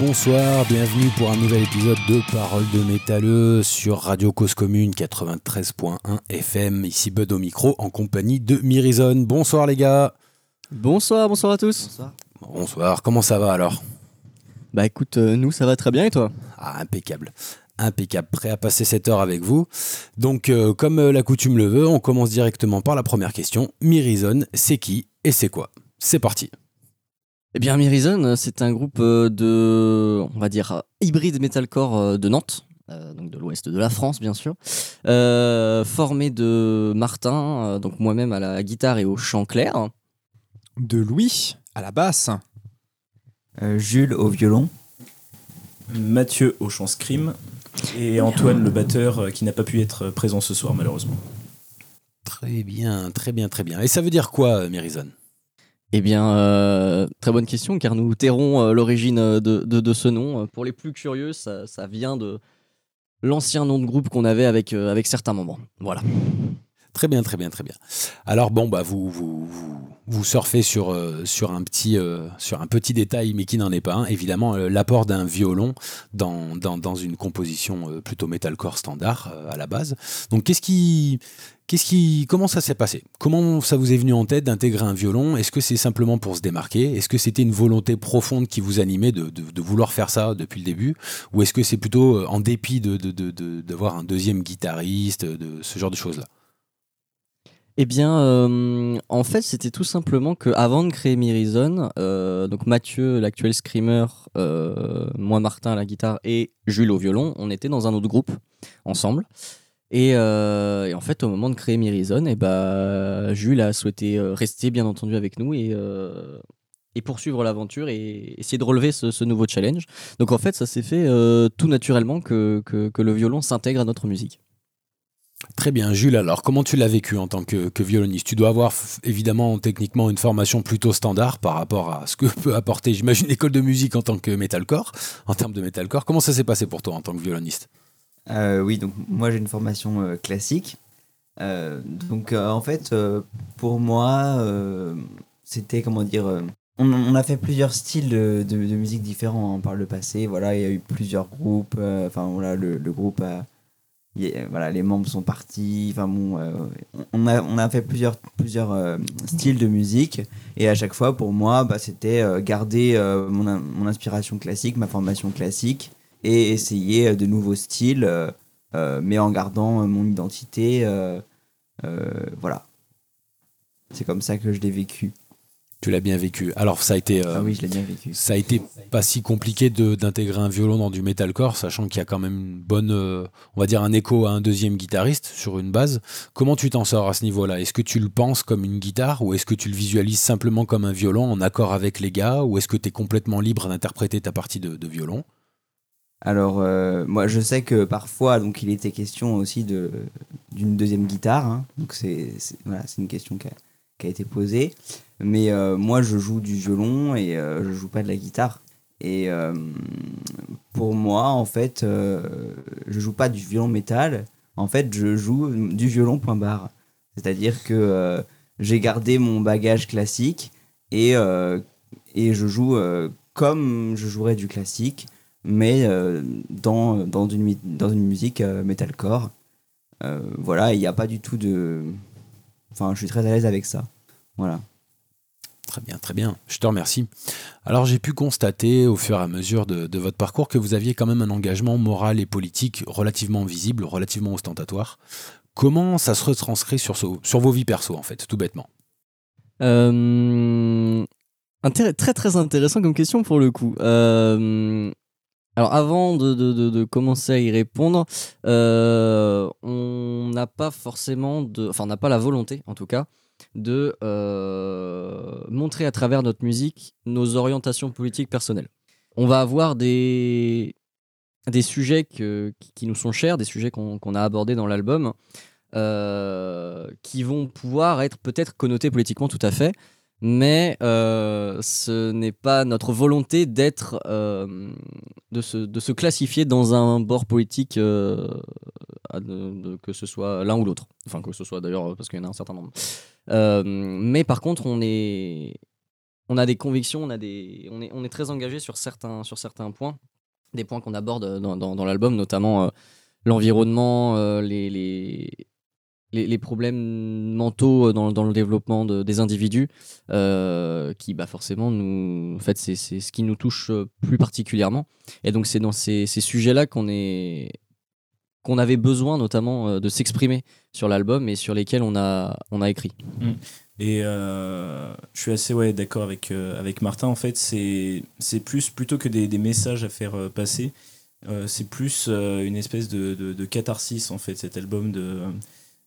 Bonsoir, bienvenue pour un nouvel épisode de Parole de métalleux sur Radio Cause Commune 93.1 FM. Ici Bud au micro en compagnie de Mirizone. Bonsoir les gars. Bonsoir, bonsoir à tous. Bonsoir. Bonsoir, comment ça va alors? Bah écoute, euh, nous ça va très bien et toi? Ah, impeccable. Impeccable, prêt à passer cette heure avec vous. Donc, euh, comme euh, la coutume le veut, on commence directement par la première question. Mirizone, c'est qui et c'est quoi? C'est parti. Eh bien, Mirizon, c'est un groupe euh, de, on va dire, hybride metalcore euh, de Nantes, euh, donc de l'ouest de la France, bien sûr, euh, formé de Martin, euh, donc moi-même à la guitare et au chant clair, de Louis à la basse. Euh, Jules au violon. Mathieu au chant scream et Antoine le batteur qui n'a pas pu être présent ce soir malheureusement. Très bien, très bien, très bien. Et ça veut dire quoi, Mirizone Eh bien, euh, très bonne question, car nous tairons euh, l'origine euh, de, ce nom. Pour les plus curieux, ça, vient de l'ancien nom de groupe qu'on avait avec certains membres. Voilà. Très bien, très bien, très bien. Alors bon, bah vous vous, vous, surfez sur, euh, sur, un petit, euh, sur un petit détail, mais qui n'en est pas un. Évidemment, euh, l'apport d'un violon dans, dans, une composition plutôt metalcore standard à la base. Donc qu'est-ce qui, comment ça s'est passé? Comment ça vous est venu en tête d'intégrer un violon? Est-ce que c'est simplement pour se démarquer? Est-ce que c'était une volonté profonde qui vous animait de, vouloir faire ça depuis le début? Ou est-ce que c'est plutôt en dépit d'avoir un deuxième guitariste, de ce genre de choses-là? Eh bien, euh, en fait, c'était tout simplement que avant de créer Mirizon, euh, donc Mathieu, l'actuel screamer, euh, moi Martin à la guitare et Jules au violon, on était dans un autre groupe ensemble. Et, en fait, au moment de créer Mirizon, et bah, Jules a souhaité rester bien entendu avec nous et, poursuivre l'aventure et essayer de relever ce, nouveau challenge. Donc en fait, ça s'est fait tout naturellement que, que le violon s'intègre à notre musique. Très bien, Jules, alors comment tu l'as vécu en tant que, violoniste? Tu dois avoir évidemment techniquement une formation plutôt standard par rapport à ce que peut apporter, j'imagine, l'école de musique en tant que metalcore, en termes de metalcore. Comment ça s'est passé pour toi en tant que violoniste? Euh, oui, donc moi j'ai une formation euh, classique. Euh, donc en fait, pour moi, c'était comment dire. on, a fait plusieurs styles de, musique différents hein, par le passé. Voilà, il y a eu plusieurs groupes. Enfin voilà, le, le groupe a. voilà, les membres sont partis. Enfin bon, euh, on, a, on a fait plusieurs, plusieurs euh, styles de musique. Et à chaque fois, pour moi, bah, c'était euh, garder mon, mon inspiration classique, ma formation classique, et essayer de nouveaux styles, mais en gardant mon identité. voilà. C'est comme ça que je l'ai vécu. Tu l'as bien vécu. Alors ça a été, euh, ah oui, je l'ai bien vécu. ça a été pas si compliqué de- d'intégrer un violon dans du metalcore, sachant qu'il y a quand même une bonne, euh, on va dire un écho à un deuxième guitariste sur une base. Comment tu t'en sors à ce niveau-là? Est-ce que tu le penses comme une guitare ou est-ce que tu le visualises simplement comme un violon en accord avec les gars ou est-ce que tu es complètement libre d'interpréter ta partie de, de violon? Alors, euh, moi, je sais que parfois, donc, il était question aussi de d'une deuxième guitare. hein. donc, c'est c'est- voilà, c'est une question qui a, qui a été posée. Mais euh, moi, je joue du violon et euh, je joue pas de la guitare. Et euh, pour moi, en fait, euh, je joue pas du violon métal. En fait, je joue du violon point barre. C'est-à-dire que j'ai gardé mon bagage classique et, et je joue comme je jouerais du classique mais dans, dans, une, dans une musique metalcore. Voilà, il n'y a pas du tout de. Enfin, je suis très à l'aise avec ça. Voilà. Très bien, très bien. Je te remercie. Alors j'ai pu constater au fur et à mesure de, de votre parcours que vous aviez quand même un engagement moral et politique relativement visible, relativement ostentatoire. Comment ça se retranscrit sur, ce- sur vos vies perso en fait, tout bêtement? Euh, très très intéressant comme question pour le coup. Euh, alors avant de, de- de- de commencer à y répondre, euh, on n'a pas forcément de, enfin on n'a pas la volonté en tout cas de euh, montrer à travers notre musique nos orientations politiques personnelles. On va avoir des sujets qui, nous sont chers, des sujets qu'on qu'on a abordés dans l'album, euh, qui vont pouvoir être peut-être connotés politiquement tout à fait, mais euh, ce n'est pas notre volonté d'être, euh, de, se, de se classifier dans un bord politique, euh, que ce soit l'un ou l'autre. Enfin, que ce soit d'ailleurs, parce qu'il y en a un certain nombre. Mais par contre, on est, on a des convictions, on, a des, on, est, on est très engagé sur certains, sur certains points, des points qu'on aborde dans, dans, dans l'album, notamment l'environnement, les, les, les, problèmes mentaux dans, dans le développement de- des individus, euh, qui bah, forcément, nous, en fait, c'est ce qui nous touche euh, plus particulièrement. Et donc, c'est dans ces, ces sujets-là qu'on est qu'on avait besoin notamment euh, de s'exprimer sur l'album et sur lesquels on a, on a écrit. Et euh, je suis assez ouais, d'accord avec, euh, avec Martin. En fait, c'est plus plutôt que des, messages à faire euh, passer. euh, c'est plus euh, une espèce de, de catharsis en fait cet album de,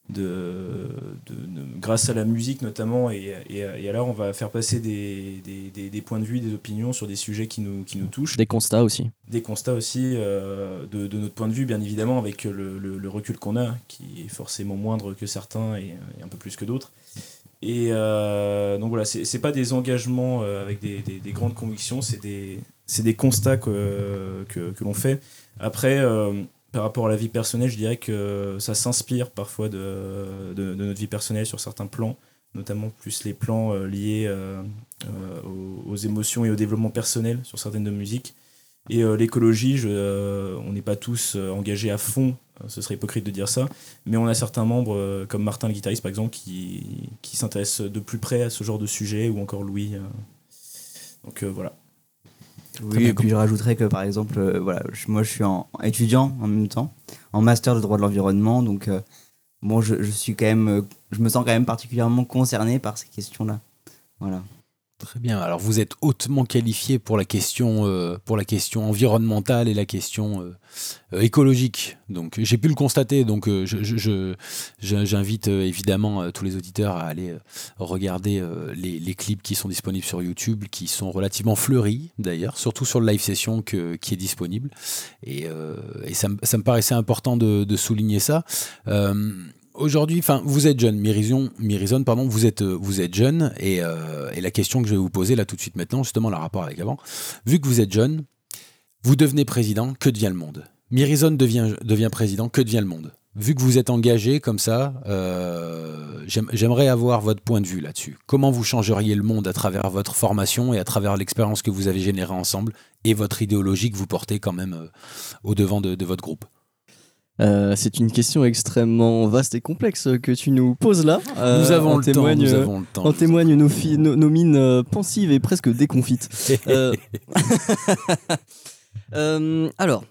de, de- de- grâce à la musique notamment et, et, et alors on va faire passer des, des, des, des points de vue des opinions sur des sujets qui nous, qui nous touchent Des constats aussi. des constats aussi euh, de, de notre point de vue, bien évidemment, avec le, le- le recul qu'on a, qui est forcément moindre que certains et, et un peu plus que d'autres. Et euh, donc voilà, c'est c'est pas des engagements euh, avec des, des- des grandes convictions, c'est des, c'est des constats que, que, que l'on fait. Après, euh, par rapport à la vie personnelle, je dirais que ça s'inspire parfois de, notre vie personnelle sur certains plans, notamment plus les plans euh, liés euh, euh, aux, émotions et au développement personnel sur certaines de musiques. Et l'écologie, on n'est pas tous engagés à fond, ce serait hypocrite de dire ça, mais on a certains membres, comme Martin le guitariste par exemple, qui, qui s'intéressent de plus près à ce genre de sujet, ou encore Louis. Donc voilà. Oui, et puis je rajouterais que par exemple, euh, voilà, je- moi je suis en étudiant en même temps, en master de droit de l'environnement, donc euh, bon, je, je suis quand même, euh, je me sens quand même particulièrement concerné par ces questions-là. Voilà. Très bien. Alors vous êtes hautement qualifié pour la question, euh, pour la question environnementale et la question euh, euh, écologique. Donc j'ai pu le constater. Donc j'invite évidemment tous les auditeurs à aller regarder les, clips qui sont disponibles sur YouTube, qui sont relativement fleuris d'ailleurs, surtout sur le live session qui est disponible. Et, ça, me- paraissait important de souligner ça. Aujourd'hui, enfin, vous êtes jeune, Mirison, Mirison, pardon, vous êtes, euh, vous êtes jeune, et, euh, et la question que je vais vous poser là tout de suite maintenant, justement, le rapport avec avant, vu que vous êtes jeune, vous devenez président, que devient le monde? Mirison devient, devient président, que devient le monde? Vu que vous êtes engagé comme ça, euh, j'aime- j'aimerais avoir votre point de vue là-dessus. Comment vous changeriez le monde à travers votre formation et à travers l'expérience que vous avez générée ensemble et votre idéologie que vous portez quand même au devant de, de votre groupe? Euh, c'est une question extrêmement vaste et complexe que tu nous poses là. Euh, Nous avons le temps, témoigne, nous avons le temps. En témoignent nos, fi- nos, nos mines euh, pensives et presque déconfites. Alors,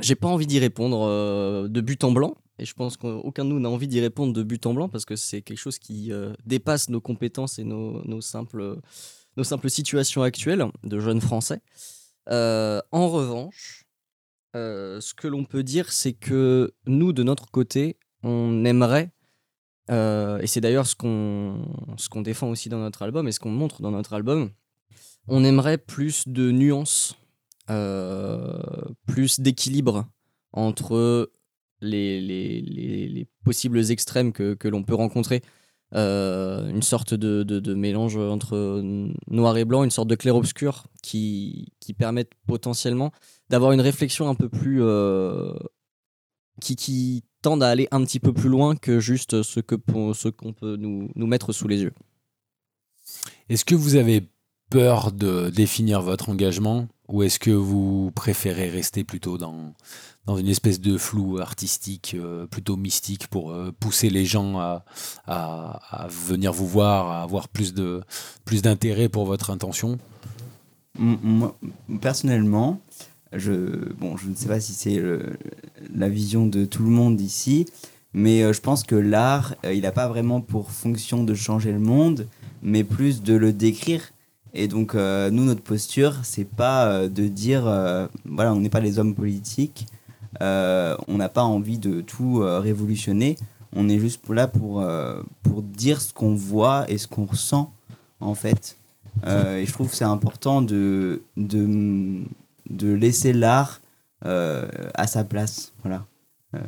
j'ai pas envie d'y répondre de but en blanc. Et je pense qu'aucun de nous n'a envie d'y répondre de but en blanc parce que c'est quelque chose qui dépasse nos compétences et nos, nos simples, nos simples situations actuelles de jeunes Français. En revanche, euh, ce que l'on peut dire, c'est que nous, de notre côté, on aimerait, euh, et c'est d'ailleurs ce qu'on ce défend aussi dans notre album et ce qu'on montre dans notre album, on aimerait plus de nuances, euh, plus d'équilibre entre les, les, les- les possibles extrêmes que, que l'on peut rencontrer. Euh, une sorte de, de- mélange entre noir et blanc, une sorte de clair-obscur qui, qui permettent potentiellement d'avoir une réflexion un peu plus. euh, qui, qui tendent à aller un petit peu plus loin que juste ce pour- ce qu'on peut nous, nous mettre sous les yeux. Est-ce que vous avez peur de définir votre engagement ou est-ce que vous préférez rester plutôt dans, dans une espèce de flou artistique, euh, plutôt mystique, pour euh, pousser les gens à, à- venir vous voir, à avoir plus de plus d'intérêt pour votre intention? Moi, personnellement, je, bon, je ne sais pas si c'est la vision de tout le monde ici, mais euh, je pense que l'art, il n'a pas vraiment pour fonction de changer le monde, mais plus de le décrire. Et donc, euh, nous, notre posture, c'est pas euh, de dire, euh, voilà, on n'est pas les hommes politiques, on n'a pas envie de tout révolutionner, on est juste là pour, pour dire ce qu'on voit et ce qu'on ressent, en fait. Et je trouve que c'est important de, de, de laisser l'art à sa place. Voilà. Euh,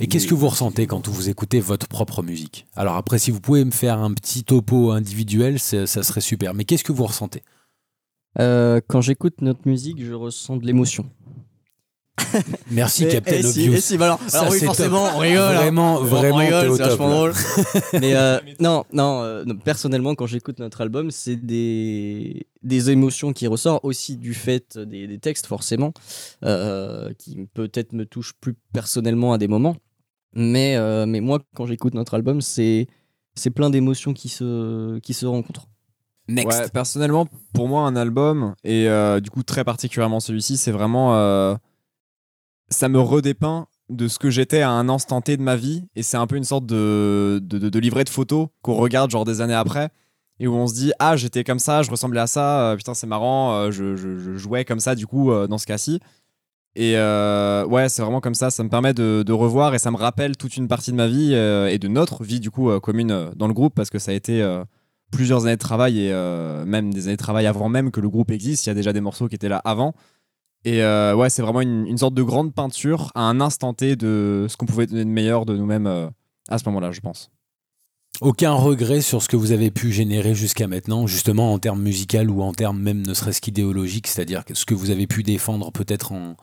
Et qu'est-ce que vous ressentez quand vous écoutez votre propre musique? Alors après, si vous pouvez me faire un petit topo individuel, ça serait super. Mais qu'est-ce que vous ressentez? Euh, quand j'écoute notre musique, je ressens de l'émotion. Merci Mais- Captain si, Obvious. eh si, bah alors, Ça, alors oui, c'est forcément, top. on rigole. hein. Vraiment, On vraiment, rigole, c'est vachement là. drôle. Mais euh, non, non, euh, non, personnellement, quand j'écoute notre album, c'est des, des émotions qui ressortent aussi du fait des, des textes, forcément, euh, qui peut-être me touchent plus personnellement à des moments. Mais, euh, mais moi, quand j'écoute notre album, c'est c'est plein d'émotions qui se, qui se rencontrent. Next. Ouais, personnellement, pour moi, un album, et euh, du coup très particulièrement celui-ci, c'est vraiment... ça me redépeint de ce que j'étais à un instant T de ma vie, et c'est un peu une sorte de, de, livret de photos qu'on regarde genre des années après, et où on se dit, ah, j'étais comme ça, je ressemblais à ça, euh, putain, c'est marrant, euh, je, jouais comme ça, du coup, euh, dans ce cas-ci. Et ouais, c'est vraiment comme ça, ça me permet de, revoir, et ça me rappelle toute une partie de ma vie, et de notre vie, du coup, commune dans le groupe, parce que ça a été... plusieurs années de travail et même des années de travail avant même que le groupe existe. Il y a déjà des morceaux qui étaient là avant. Et euh, ouais, c'est vraiment une, une sorte de grande peinture à un instant T de ce qu'on pouvait donner de meilleur de nous-mêmes euh, à ce moment-là, je pense. Aucun regret sur ce que vous avez pu générer jusqu'à maintenant, justement en termes musical ou en termes même ne serait-ce qu'idéologiques, c'est-à-dire ce que vous avez pu défendre peut-être en,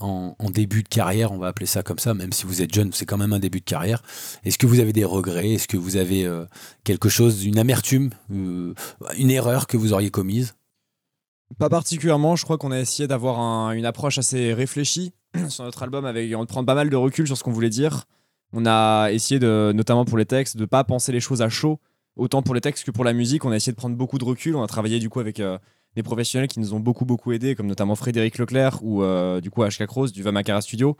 en, début de carrière, on va appeler ça comme ça, même si vous êtes jeune, c'est quand même un début de carrière. Est-ce que vous avez des regrets? Est-ce que vous avez euh, quelque chose, une amertume, une erreur que vous auriez commise? Pas particulièrement, je crois qu'on a essayé d'avoir un- une approche assez réfléchie sur notre album, avec en prendre pas mal de recul sur ce qu'on voulait dire. On a essayé, de, notamment pour les textes, de pas penser les choses à chaud, autant pour les textes que pour la musique. On a essayé de prendre beaucoup de recul. On a travaillé du coup avec euh, des professionnels qui nous ont beaucoup beaucoup aidés, comme notamment Frédéric Leclerc ou euh, du coup HK Cross du Vamakara Studio,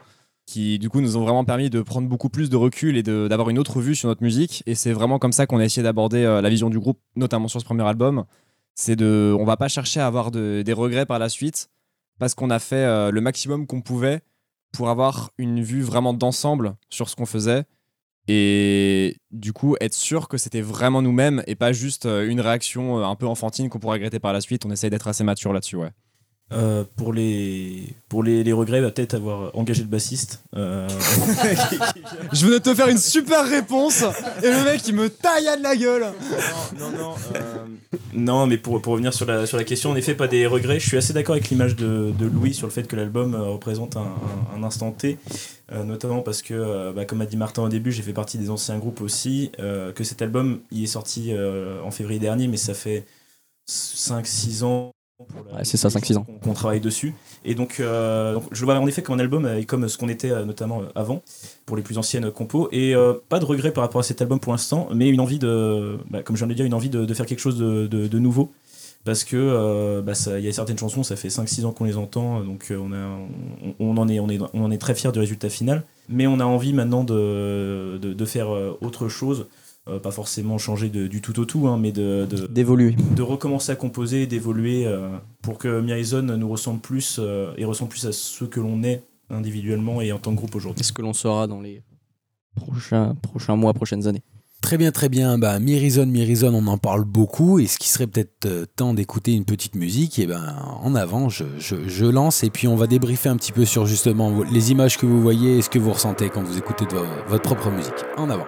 qui du coup nous ont vraiment permis de prendre beaucoup plus de recul et d'avoir une autre vue sur notre musique. Et c'est vraiment comme ça qu'on a essayé d'aborder euh, la vision du groupe, notamment sur ce premier album. C'est de, on va pas chercher à avoir de- des regrets par la suite, parce qu'on a fait euh, le maximum qu'on pouvait pour avoir une vue vraiment d'ensemble sur ce qu'on faisait et du coup être sûr que c'était vraiment nous-mêmes et pas juste euh, une réaction euh, un peu enfantine qu'on pourrait regretter par la suite. On essaye d'être assez mature là-dessus, ouais. Euh, pour les, pour les, les regrets, va peut-être avoir engagé le bassiste. Euh, Je venais de te faire une super réponse et le mec il me taille de la gueule. non, non, euh, non, mais pour, pour revenir sur la, sur la question, en effet, pas des regrets. Je suis assez d'accord avec l'image de, de Louis sur le fait que l'album représente un, un- un instant T, euh, notamment parce que, euh, bah, comme a dit Martin au début, j'ai fait partie des anciens groupes aussi, euh, que cet album, il est sorti euh, en février dernier, mais ça fait 5-6 ans. Pour la- Ouais, c'est ça, 5-6 ans. qu'on- Qu'on travaille dessus. Et donc, euh, donc, je le vois en effet comme un album euh, et comme ce qu'on était euh, notamment euh, avant, pour les plus anciennes compos. Et euh, pas de regret par rapport à cet album pour l'instant, mais une envie de, bah, comme je viens de le dire, une envie de, de faire quelque chose de, de- de nouveau. Parce que euh, bah, il y a certaines chansons, ça fait 5-6 ans qu'on les entend, donc euh, on, a, on, on en est, on, est, on en est très fiers du résultat final. Mais on a envie maintenant de, faire euh, autre chose. Euh, pas forcément changer de- du tout au tout, hein, mais de, de, D'évoluer. de recommencer à composer, d'évoluer euh, pour que Mirison nous ressemble plus euh, et ressemble plus à ce que l'on est individuellement et en tant que groupe aujourd'hui. C'est ce que l'on saura dans les prochains, prochains mois, prochaines années. Très bien, très bien. Bah, Mirison, Mirison, on en parle beaucoup. Et ce qui serait peut-être temps d'écouter une petite musique, et ben en avant, je, je- je lance et puis on va débriefer un petit peu sur justement les images que vous voyez et ce que vous ressentez quand vous écoutez de vo- votre propre musique. En avant.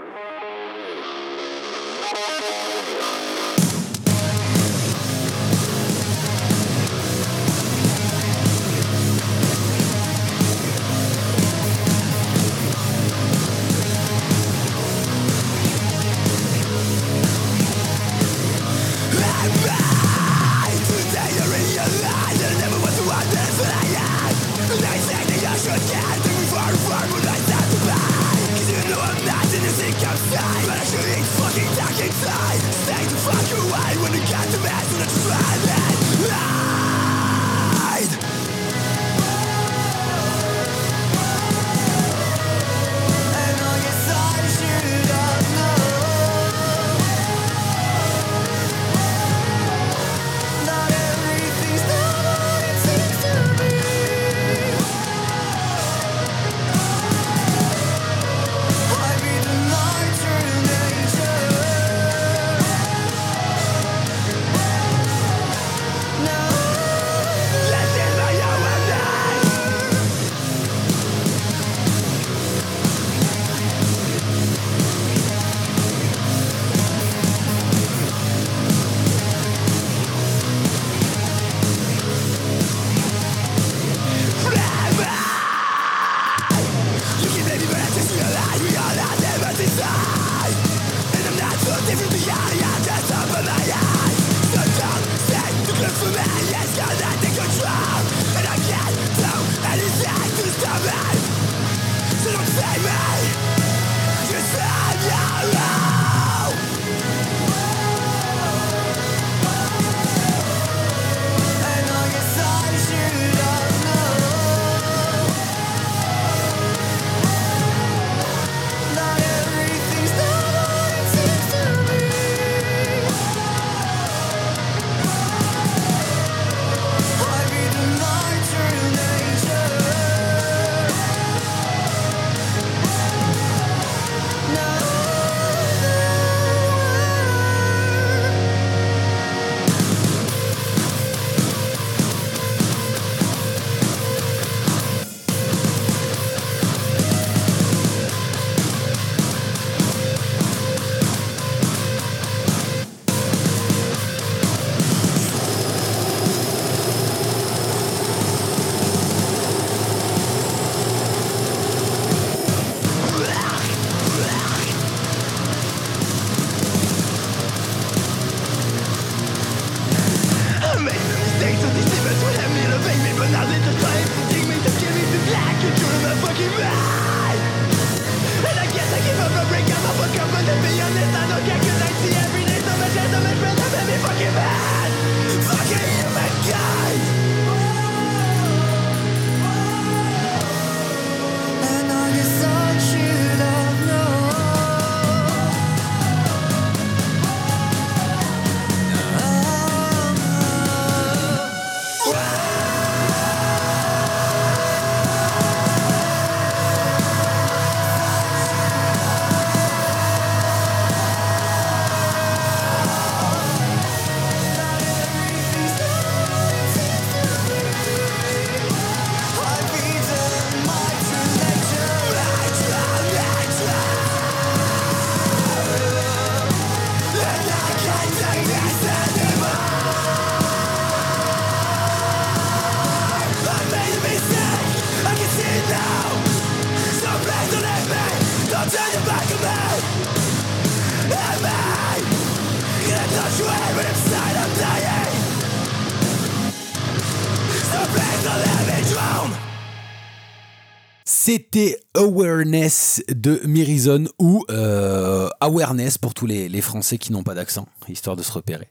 Awareness de Mirizon ou euh, Awareness pour tous les, Français qui n'ont pas d'accent, histoire de se repérer.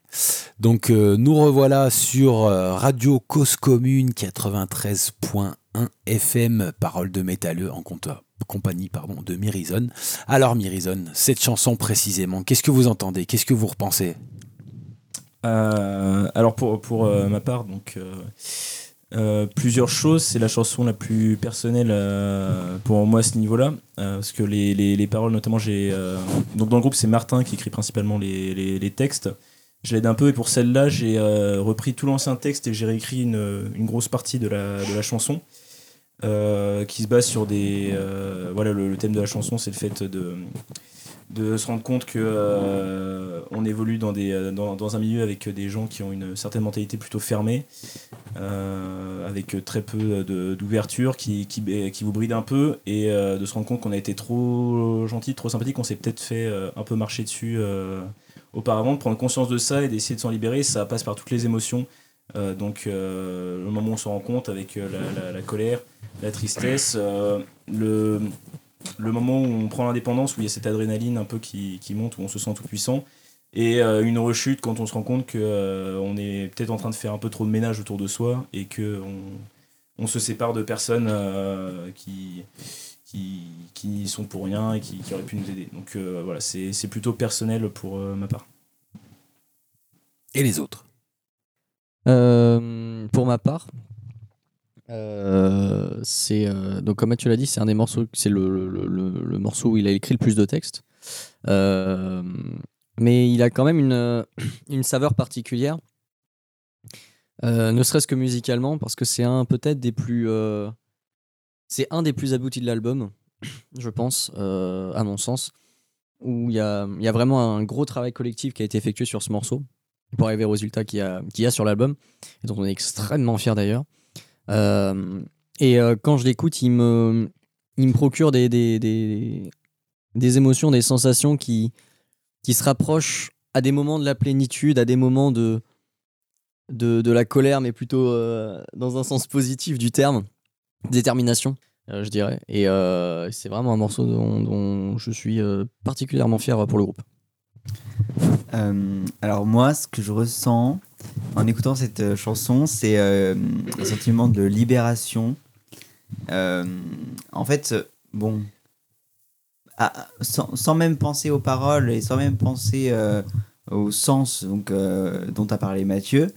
Donc euh, nous revoilà sur euh, Radio Cause Commune 93.1 FM, parole de métalleux en compagnie pardon, de Mirizon. Alors Mirizon, cette chanson précisément, qu'est-ce que vous entendez? Qu'est-ce que vous repensez? Alors pour, pour ma part, donc euh, plusieurs choses. C'est la chanson la plus personnelle euh, pour moi à ce niveau-là, euh, parce que les, les, les paroles, notamment, j'ai donc dans le groupe c'est Martin qui écrit principalement les, les, textes. Je l'aide un peu et pour celle-là j'ai repris tout l'ancien texte et j'ai réécrit une, une grosse partie de la, de la chanson. qui se base sur des voilà le thème de la chanson c'est le fait de de se rendre compte que euh, on évolue dans, des, euh, un milieu avec des gens qui ont une certaine mentalité plutôt fermée, euh, avec très peu d'ouverture, qui, qui, vous bride un peu, et de se rendre compte qu'on a été trop gentil, trop sympathique, qu'on s'est peut-être fait un peu marcher dessus auparavant, de prendre conscience de ça et d'essayer de s'en libérer, ça passe par toutes les émotions. Donc le moment où on s'en rend compte avec la, colère, la tristesse, le, le moment où on prend l'indépendance, où il y a cette adrénaline un peu qui, qui monte, où on se sent tout puissant, et euh, une rechute quand on se rend compte que euh, on est peut-être en train de faire un peu trop de ménage autour de soi et que on, on se sépare de personnes euh, qui, qui, sont pour rien et qui, qui auraient pu nous aider. Donc euh, voilà, c'est c'est plutôt personnel pour euh, ma part. Et les autres? Euh, pour ma part, euh, c'est euh, donc comme tu l'as dit, c'est un des morceaux, c'est le, morceau où il a écrit le plus de textes. Euh, mais il a quand même une, saveur particulière, ne serait-ce que musicalement, parce que c'est un peut-être des plus, c'est un des plus aboutis de l'album, je pense, à mon sens, où il y a, vraiment un gros travail collectif qui a été effectué sur ce morceau pour arriver au résultat qu'il y y a sur l'album, et dont on est extrêmement fier d'ailleurs. Euh, et euh, quand je l'écoute, il me, il me procure des, des, des, des émotions, des sensations qui, qui se rapprochent à des moments de la plénitude, à des moments de, de, de la colère, mais plutôt euh, dans un sens positif du terme, détermination, je dirais. Et c'est vraiment un morceau dont, dont je suis particulièrement fier pour le groupe. Alors moi, ce que je ressens en écoutant cette euh, chanson, c'est euh, un sentiment de libération. Euh, en fait, bon, à- sans, sans même penser aux paroles et sans même penser au sens donc, dont a parlé Mathieu,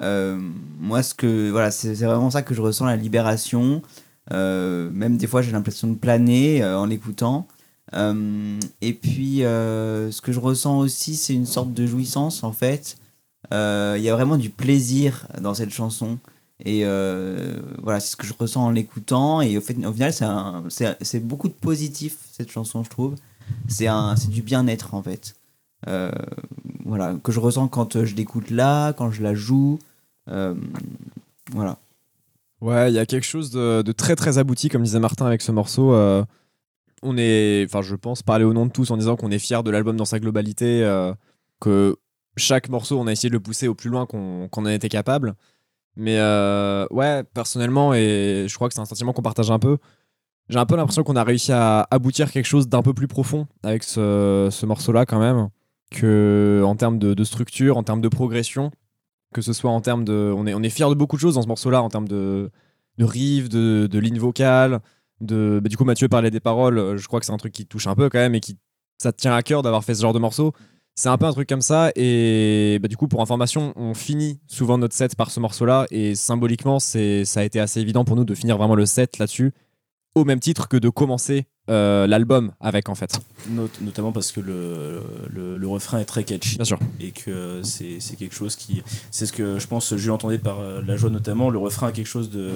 moi, ce que voilà, c'est vraiment ça que je ressens, la libération. Même des fois, j'ai l'impression de planer en l'écoutant. Et puis, ce que je ressens aussi, c'est une sorte de jouissance, en fait. Euh, Il y a vraiment du plaisir dans cette chanson. Et euh, voilà, c'est ce que je ressens en l'écoutant. Et au, fait, au final, c'est beaucoup de positif, cette chanson, je trouve. C'est du bien-être, en fait. Euh, voilà, que je ressens quand je l'écoute là, quand je la joue. Voilà. Ouais, il y a quelque chose de, très très abouti, comme disait Martin avec ce morceau. on est, enfin, je pense parler au nom de tous en disant qu'on est fier de l'album dans sa globalité, que chaque morceau, on a essayé de le pousser au plus loin qu'on qu'on en était capable. Mais euh, ouais, personnellement, et je crois que c'est un sentiment qu'on partage un peu, j'ai un peu l'impression qu'on a réussi à aboutir quelque chose d'un peu plus profond avec ce, ce morceau-là quand même, que en termes de, structure, en termes de progression, que ce soit en termes de... On est, on est fier de beaucoup de choses dans ce morceau-là, en termes de, de riff, de, ligne vocale, de... bah, du coup Mathieu parlait des paroles, je crois que c'est un truc qui touche un peu quand même et qui ça tient à cœur d'avoir fait ce genre de morceau. C'est un peu un truc comme ça et bah, du coup pour information on finit souvent notre set par ce morceau-là et symboliquement ça a été assez évident pour nous de finir vraiment le set là-dessus au même titre que de commencer euh, l'album avec en fait. Not- notamment parce que le, le, le refrain est très catchy Bien sûr. et que c'est c'est quelque chose qui c'est ce que je pense Jules entendait par euh, la joie notamment le refrain a quelque chose de,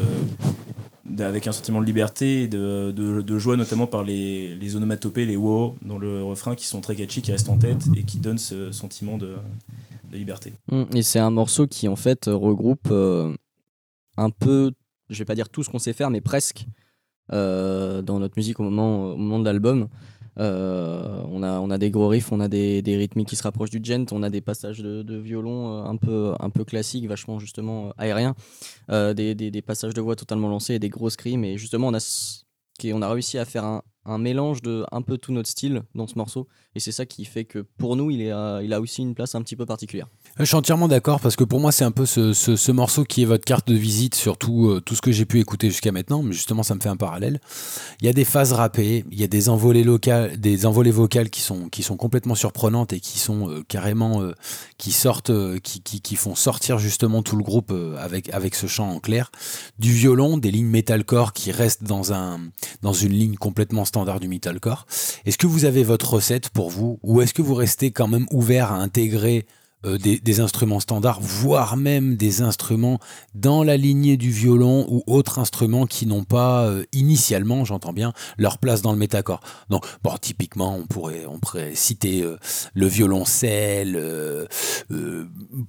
de- avec un sentiment de liberté et de, de, de joie notamment par les, les onomatopées les wow dans le refrain qui sont très catchy qui restent en tête et qui donnent ce sentiment de, de liberté Mm, Et c'est un morceau qui en fait regroupe euh, un peu, je vais pas dire tout ce qu'on sait faire, mais presque euh, dans notre musique au moment, au moment de l'album. Euh, on, a, on a des gros riffs, on a des, des rythmiques qui se rapprochent du gent, on a des passages de, violon euh, un peu, un peu classiques, vachement justement euh, aériens, euh, des, des, passages de voix totalement lancés et des gros screams. Et justement, on a, on a réussi à faire un, un mélange de un peu tout notre style dans ce morceau. Et c'est ça qui fait que pour nous, il, est, euh, il a aussi une place un petit peu particulière. Je suis entièrement d'accord parce que pour moi c'est un peu ce, ce- ce morceau qui est votre carte de visite sur tout, euh, tout ce que j'ai pu écouter jusqu'à maintenant, mais justement ça me fait un parallèle. Il y a des phases rappées, il y a des envolées locales, des envolées vocales qui sont, qui sont complètement surprenantes et qui sont euh, carrément euh, qui sortent, euh, qui, qui, qui font sortir justement tout le groupe euh, avec, avec ce chant en clair. Du violon, des lignes metalcore qui restent dans, un, dans une ligne complètement standard du metalcore. Est-ce que vous avez votre recette pour vous ou est-ce que vous restez quand même ouvert à intégrer euh, des, des instruments standards, voire même des instruments dans la lignée du violon ou autres instruments qui n'ont pas euh, initialement, j'entends bien, leur place dans le métacore. Donc, bon, typiquement, on pourrait, on pourrait citer euh, le violoncelle,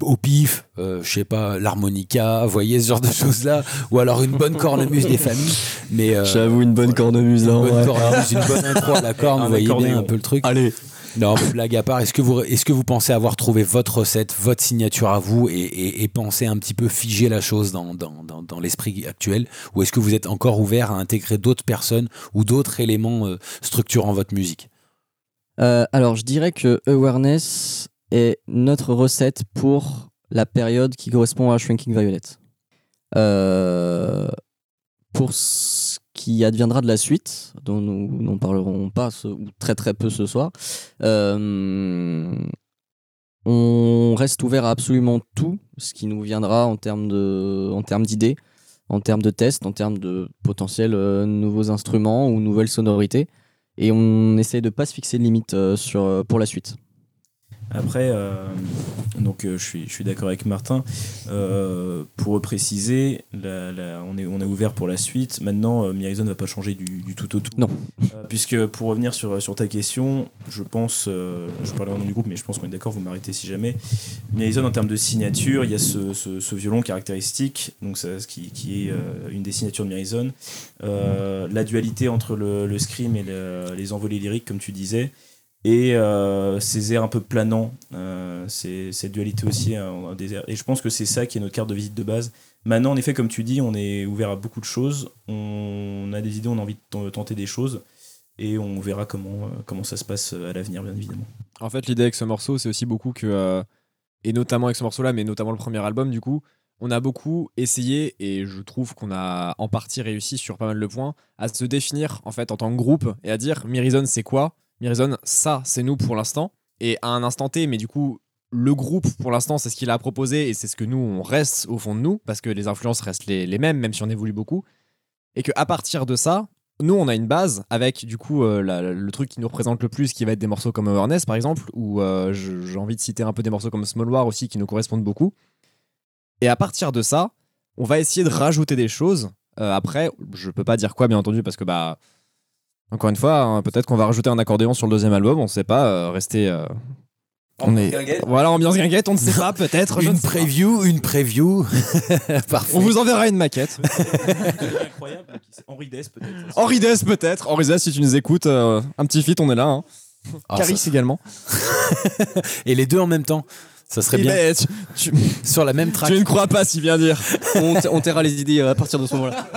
au pif, je sais pas, l'harmonica, vous voyez ce genre de choses-là, ou alors une bonne cornemuse des familles. Mais J'avoue, une bonne cornemuse là. une en bonne cornemuse, une bonne intro à la corne, vous voyez bien un peu le truc. Allez. Non, blague à part, est-ce que, vous, pensez avoir trouvé votre recette, votre signature à vous et, et, et penser un petit peu figer la chose dans, l'esprit actuel Ou est-ce que vous êtes encore ouvert à intégrer d'autres personnes ou d'autres éléments euh, structurant votre musique? Euh, alors, je dirais que Awareness est notre recette pour la période qui correspond à Shrinking Violet. Euh, pour qui adviendra de la suite, dont nous n'en parlerons pas ce- ou très très peu ce soir, euh, on reste ouvert à absolument tout ce qui nous viendra en termes d'idées, en termes de tests, en termes de potentiels euh, nouveaux instruments ou nouvelles sonorités et on essaie de pas se fixer de limite euh, sur, pour la suite. Après, euh, donc euh, je suis, je suis d'accord avec Martin. Euh, pour préciser, la- la- on, est, on est ouvert pour la suite. Maintenant, Mirison ne va pas changer du, du tout au tout. Non. Puisque pour revenir sur, sur ta question, je pense, je parle au nom du groupe, mais je pense qu'on est d'accord, vous m'arrêtez si jamais. Mirison, en termes de signature, il y a ce, ce- ce violon caractéristique, donc ça, ce qui, qui est une des signatures de Mirison. Euh, la dualité entre le, le scream et le- les envolées lyriques, comme tu disais. Et euh, ces airs un peu planants, euh, cette dualité aussi hein, des. Et je pense que c'est ça qui est notre carte de visite de base. Maintenant, en effet, comme tu dis, on est ouvert à beaucoup de choses. On a des idées, on a envie de tenter des choses. Et on verra comment, euh, ça se passe à l'avenir, bien évidemment. En fait, l'idée avec ce morceau, c'est aussi beaucoup que, et notamment avec ce morceau-là, mais notamment le premier album, du coup, on a beaucoup essayé, et je trouve qu'on a en partie réussi sur pas mal de points, à se définir en fait en tant que groupe et à dire Mirizon, c'est quoi? Mirizon, ça, c'est nous pour l'instant. Et à un instant T, mais du coup, le groupe, pour l'instant, c'est ce qu'il a proposé et c'est ce que nous, on reste au fond de nous, parce que les influences restent les, mêmes, même si on évolue beaucoup. Et qu'à partir de ça, nous, on a une base avec du coup euh, le truc qui nous représente le plus, qui va être des morceaux comme Awareness par exemple, ou euh, j'ai envie de citer un peu des morceaux comme Small War aussi qui nous correspondent beaucoup. Et à partir de ça, on va essayer de rajouter des choses. Euh, après, je peux pas dire quoi, bien entendu, parce que bah, encore une fois, hein, peut-être qu'on va rajouter un accordéon sur le deuxième album, on sait pas, euh, rester. euh, on est... Voilà, ambiance guinguette, on ne sait pas, peut-être. je ne Une sais pas. preview, une preview. Parfait. On vous enverra une maquette. incroyable. Henri Dess, peut-être. Henri Dess, peut-être. Henri Dess, si tu nous écoutes, euh, un petit feat, on est là. Hein. Ah, Caris ça- également. Et les deux en même temps. Ça serait Eh bien. ben, tu, tu- Sur la même track. tu ne crois pas si bien dire. on, t- on taira les idées euh, à partir de ce moment-là.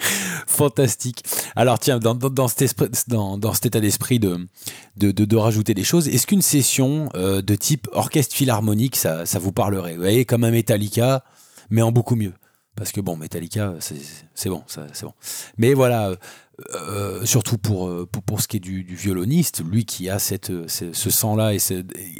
Fantastique. Alors tiens, dans, dans, dans cet, dans, cet état d'esprit de, de, de, rajouter des choses, est-ce qu'une session euh, de type orchestre philharmonique, ça, ça vous parlerait? Vous voyez, comme un Metallica, mais en beaucoup mieux. Parce que bon, Metallica, c'est bon, c'est bon. Mais voilà, euh, surtout pour, euh, pour, pour ce qui est du, violoniste, lui qui a cette, ce, sang-là et,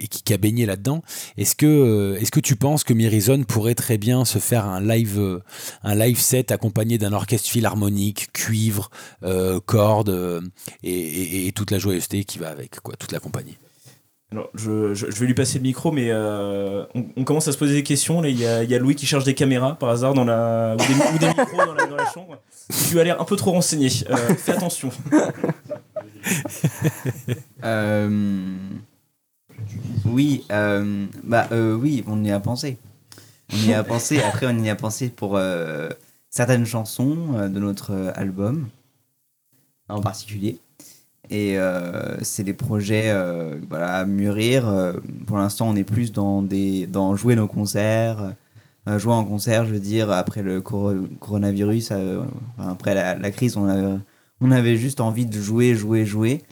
qui, a baigné là-dedans, est-ce que, euh, est-ce que tu penses que Mirizon pourrait très bien se faire un live, un live set accompagné d'un orchestre philharmonique, cuivre, euh, cordes et toute la joyeuseté qui va avec, quoi, toute la compagnie? Alors, je, je- vais lui passer le micro, mais euh, on, commence à se poser des questions. Là, il y a, y a Louis qui cherche des caméras par hasard dans la, ou, des, micros dans la, chambre. Tu as l'air un peu trop renseigné. Euh, fais attention. Euh, Oui, bah oui, on y a pensé. On y a pensé. Après, on y a pensé pour certaines chansons de notre album en particulier. Et euh, c'est des projets euh, voilà, à mûrir. Euh, pour l'instant, on est plus dans, des, dans jouer nos concerts. Jouer en concert, je veux dire, après le coro- coronavirus, après la, crise, on avait, on avait juste envie de jouer, jouer, jouer.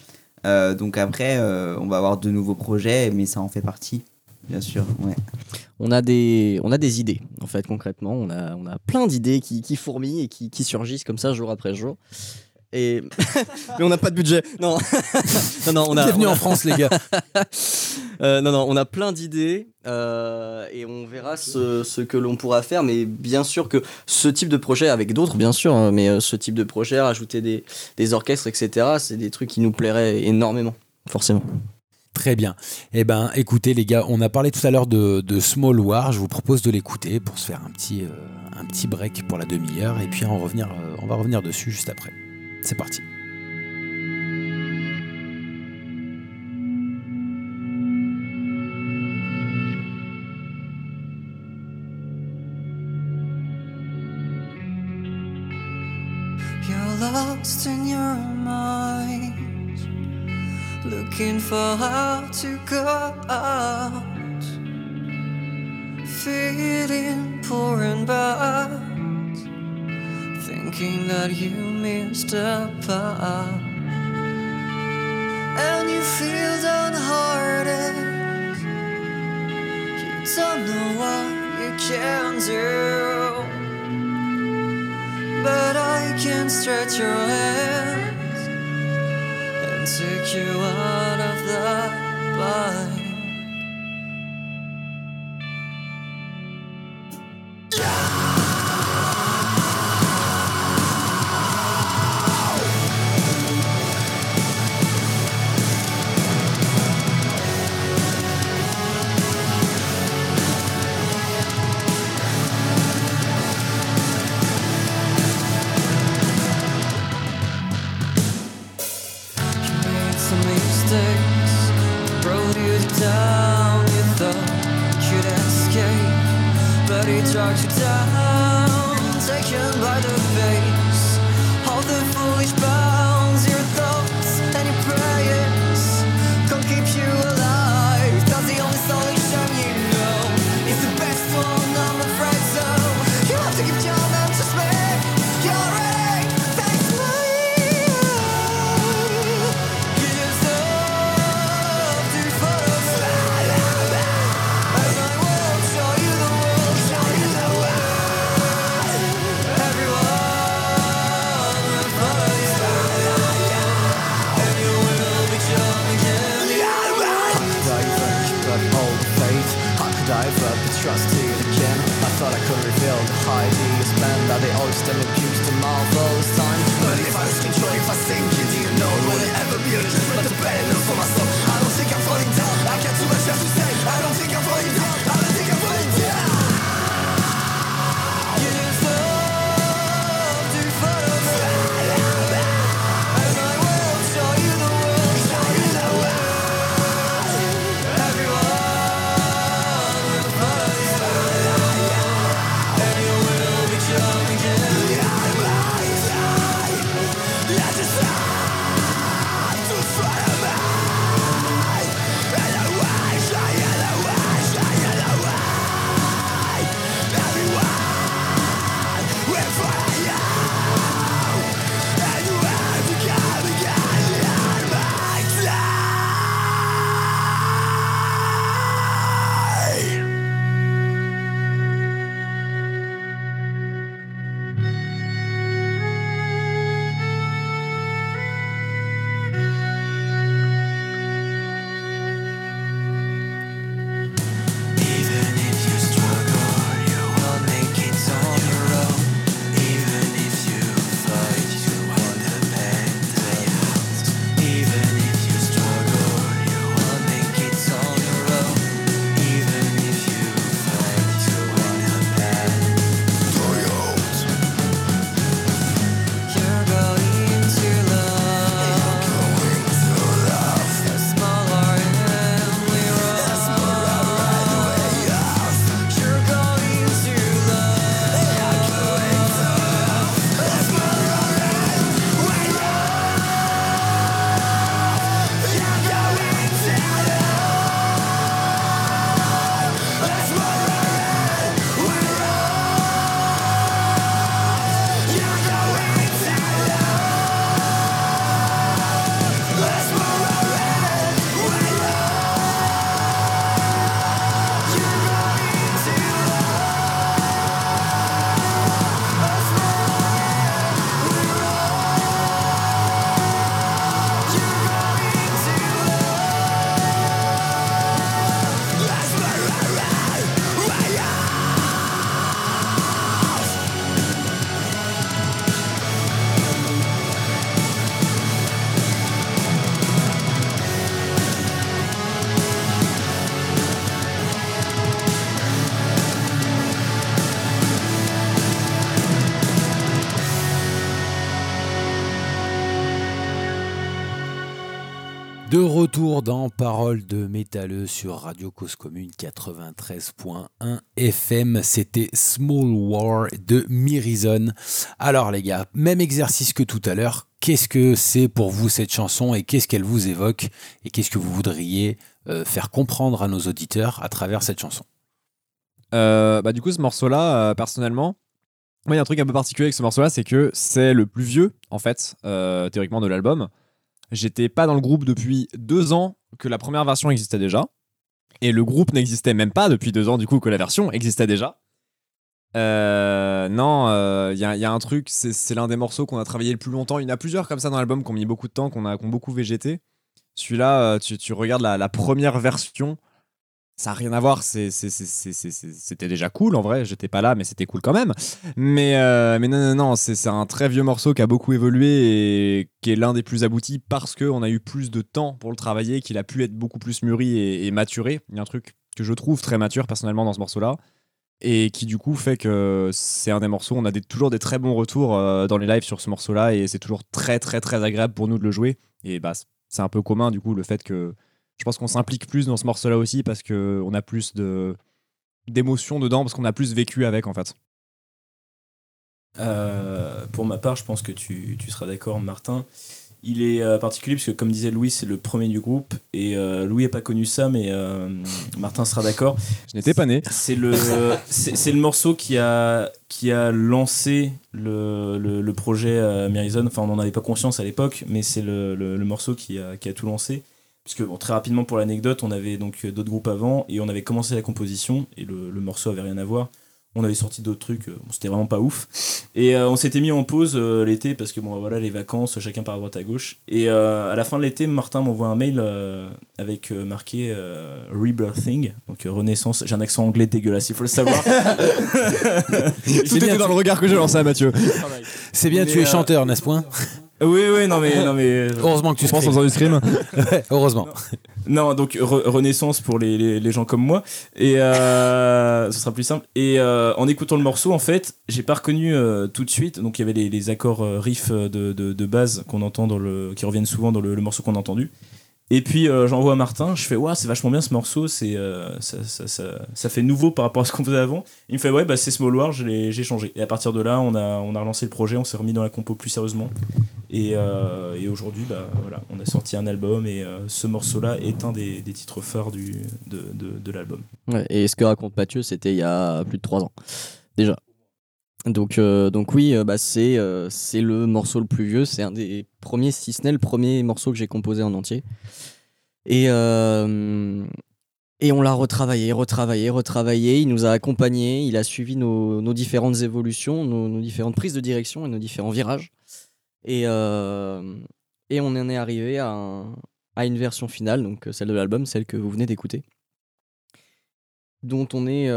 Donc après, on va avoir de nouveaux projets, mais ça en fait partie, bien sûr. Ouais. On a des, on a des idées, en fait, concrètement. On a, on a plein d'idées qui, qui fourmillent et qui surgissent comme ça jour après jour. Et... Mais on n'a pas de budget. Non, non, non, on a. Bienvenue on a- en France, les gars. Euh, non, non, on a plein d'idées euh, et on verra ce, ce que l'on pourra faire. Mais bien sûr que ce type de projet, avec d'autres, bien sûr, hein, mais euh, ce type de projet, rajouter des, des orchestres, etc., c'est des trucs qui nous plairaient énormément, forcément. Très bien. Eh ben, écoutez, les gars, on a parlé tout à l'heure de, de Small War. Je vous propose de l'écouter pour se faire un petit, un petit break pour la demi-heure. Et puis, on, revenir, on va revenir dessus juste après. C'est parti. Lost in your mind, looking for how to go out, feeling poor and bad, thinking that you missed a part, and you feel downhearted. You don't know what you can do. But I can stretch your hands and take you out of that bind. Retour dans Parole de métalleux sur Radio Cause Commune 93.1 FM, c'était Small War de Mirison. Alors les gars, même exercice que tout à l'heure, qu'est-ce que c'est pour vous cette chanson et qu'est-ce qu'elle vous évoque et qu'est-ce que vous voudriez euh, faire comprendre à nos auditeurs à travers cette chanson? Euh, bah, du coup, ce morceau-là, euh, personnellement, il y a un truc un peu particulier avec ce morceau-là, c'est que c'est le plus vieux, en fait, théoriquement, de l'album. J'étais pas dans le groupe depuis deux ans que la première version existait déjà. Et le groupe n'existait même pas depuis deux ans, du coup, que la version existait déjà. Euh, non, il y, a- y a un truc, c'est l'un des morceaux qu'on a travaillé le plus longtemps. Il y en a plusieurs comme ça dans l'album qui ont mis beaucoup de temps, qu'on a, ont beaucoup végété. Celui-là, euh, tu, regardes la première version, ça n'a rien à voir. C'était déjà cool en vrai, j'étais pas là, mais c'était cool quand même. Mais, euh, non, non, non, c'est un très vieux morceau qui a beaucoup évolué et qui est l'un des plus aboutis parce qu'on a eu plus de temps pour le travailler, qu'il a pu être beaucoup plus mûri et, maturé. Il y a un truc que je trouve très mature personnellement dans ce morceau-là et qui du coup fait que c'est un des morceaux, on a toujours des très bons retours euh, dans les lives sur ce morceau-là et c'est toujours très très très agréable pour nous de le jouer. Et bah, c'est un peu commun du coup le fait que je pense qu'on s'implique plus dans ce morceau-là aussi parce qu'on a plus de d'émotions dedans, parce qu'on a plus vécu avec en fait. Euh, pour ma part, je pense que tu, tu seras d'accord, Martin. Il est euh, particulier parce que, comme disait Louis, c'est le premier du groupe. Et euh, Louis n'a pas connu ça, mais Martin sera d'accord. Je n'étais pas né. C'est le, c'est le morceau qui a, qui a lancé le, le, le projet Mirison. Enfin, on n'en avait pas conscience à l'époque, mais c'est le, le, le morceau qui a, qui a tout lancé. Puisque, bon, très rapidement, pour l'anecdote, on avait donc d'autres groupes avant et on avait commencé la composition et le, le morceau avait rien à voir. On avait sorti d'autres trucs, euh, bon, c'était vraiment pas ouf. Et euh, on s'était mis en pause euh, l'été parce que bon voilà les vacances, chacun part à droite à gauche. Et euh, à la fin de l'été, Martin m'envoie un mail euh, avec euh, marqué euh, Rebirthing, donc euh, renaissance. J'ai un accent anglais dégueulasse, il faut le savoir. Tout était dans le regard que j'ai lancé à Mathieu. C'est bien, Mais, tu es euh, chanteur, n'est-ce point? oui, oui, non mais, non mais. Heureusement que tu Je pense scream. en faisant du. Ouais, heureusement. Non, donc re- Renaissance pour les, les, les gens comme moi. Et euh, ce sera plus simple. Et euh, en écoutant le morceau, en fait, j'ai pas reconnu euh, tout de suite. Donc il y avait les, les accords euh, riff de, de, de base qu'on entend dans le, qui reviennent souvent dans le, le morceau qu'on a entendu. Et puis euh, j'envoie à Martin, je fais ouais c'est vachement bien ce morceau, c'est euh, ça, ça, ça, fait nouveau par rapport à ce qu'on faisait avant. Il me fait ouais bah c'est Small War, j'ai changé. Et à partir de là on a, on a relancé le projet, on s'est remis dans la compo plus sérieusement. Et, euh, et aujourd'hui bah voilà on a sorti un album et euh, ce morceau là est un des, des titres phares du, de, de, de l'album. Ouais, et ce que raconte Mathieu, c'était il y a plus de 3 ans, déjà. Donc, euh, donc oui, euh, bah, c'est euh, c'est le morceau le plus vieux, c'est un des premiers, si ce n'est le premier morceau que j'ai composé en entier. Et, et on l'a retravaillé, retravaillé, retravaillé, il nous a accompagnés, il a suivi nos, nos différentes évolutions, nos, différentes prises de direction et nos différents virages. Et, et on en est arrivé à, à une version finale, donc celle de l'album, celle que vous venez d'écouter dont on est